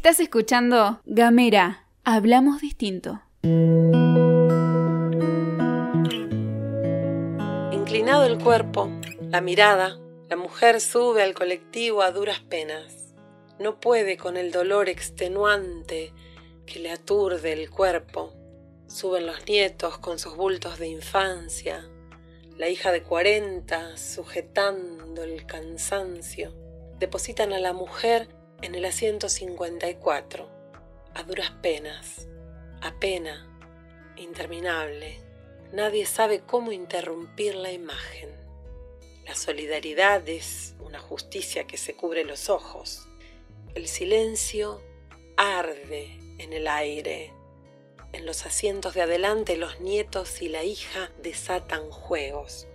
Estás escuchando Gamera, hablamos distinto. Inclinado el cuerpo, la mirada, la mujer sube al colectivo a duras penas. No puede con el dolor extenuante que le aturde el cuerpo. Suben los nietos con sus bultos de infancia, la hija de cuarenta sujetando el cansancio. Depositan a la mujer en el asiento 54, a duras penas, a pena, interminable. Nadie sabe cómo interrumpir la imagen. La solidaridad es una justicia que se cubre los ojos. El silencio arde en el aire. En los asientos de adelante los nietos y la hija desatan juegos.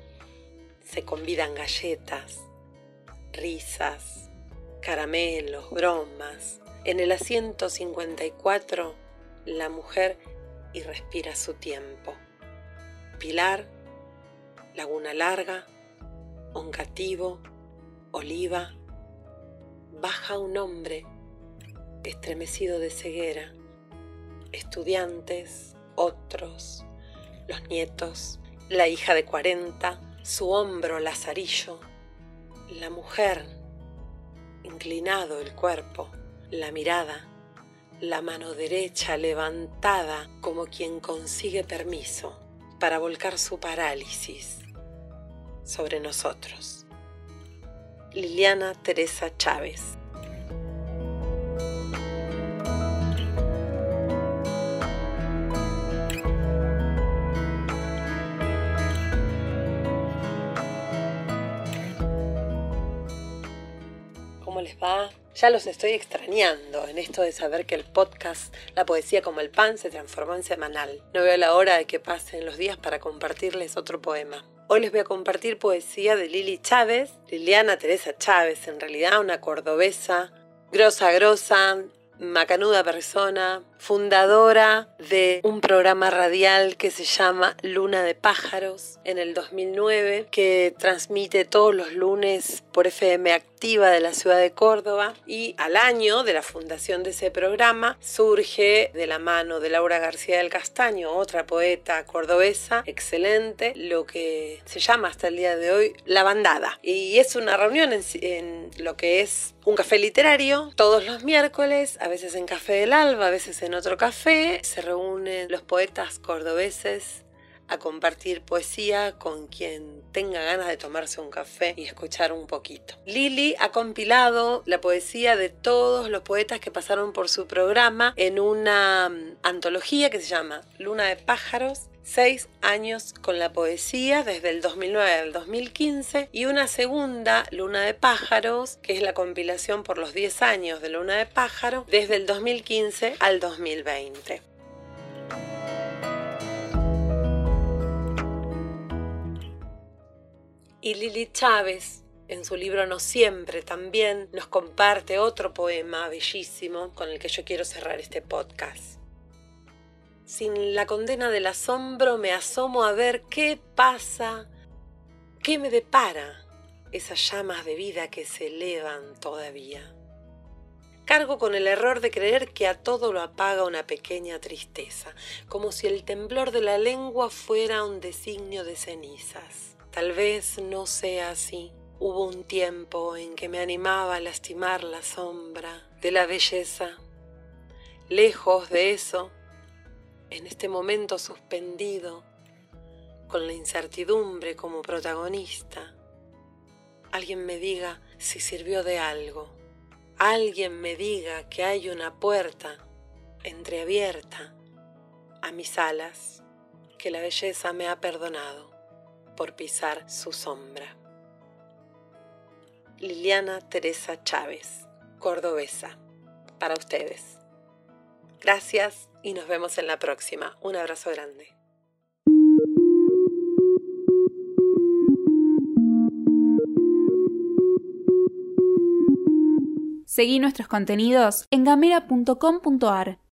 Se convidan galletas, risas, caramelos, bromas. En el asiento 54, la mujer y respira su tiempo. Pilar, Laguna Larga, Oncativo, Oliva. Baja un hombre estremecido de ceguera. Estudiantes, otros, los nietos, la hija de 40, su hombro lazarillo, la mujer inclinado el cuerpo, la mirada, la mano derecha levantada como quien consigue permiso para volcar su parálisis sobre nosotros. Liliana Teresa Chávez les va? Ya los estoy extrañando en esto de saber que el podcast La Poesía como el Pan se transformó en semanal. No veo la hora de que pasen los días para compartirles otro poema. Hoy les voy a compartir poesía de Lili Chávez, Liliana Teresa Chávez, en realidad una cordobesa, grosa, grosa, macanuda persona, fundadora de un programa radial que se llama Luna de Pájaros en el 2009, que transmite todos los lunes por FM Activa de la ciudad de Córdoba y al año de la fundación de ese programa surge de la mano de Laura García del Castaño, otra poeta cordobesa excelente, lo que se llama hasta el día de hoy La Bandada. Y es una reunión en, en lo que es un café literario todos los miércoles, a veces en Café del Alba, a veces en otro café. Se reúnen los poetas cordobeses a compartir poesía con quien tenga ganas de tomarse un café y escuchar un poquito. Lili ha compilado la poesía de todos los poetas que pasaron por su programa en una mm, antología que se llama Luna de Pájaros seis años con la poesía desde el 2009 al 2015 y una segunda Luna de Pájaros que es la compilación por los 10 años de Luna de Pájaro desde el 2015 al 2020. Y Lili Chávez, en su libro No Siempre, también nos comparte otro poema bellísimo con el que yo quiero cerrar este podcast. Sin la condena del asombro me asomo a ver qué pasa, qué me depara esas llamas de vida que se elevan todavía. Cargo con el error de creer que a todo lo apaga una pequeña tristeza, como si el temblor de la lengua fuera un designio de cenizas. Tal vez no sea así. Hubo un tiempo en que me animaba a lastimar la sombra de la belleza. Lejos de eso, en este momento suspendido, con la incertidumbre como protagonista, alguien me diga si sirvió de algo. Alguien me diga que hay una puerta entreabierta a mis alas que la belleza me ha perdonado por pisar su sombra. Liliana Teresa Chávez, cordobesa, para ustedes. Gracias y nos vemos en la próxima. Un abrazo grande. Seguí nuestros contenidos en gamera.com.ar.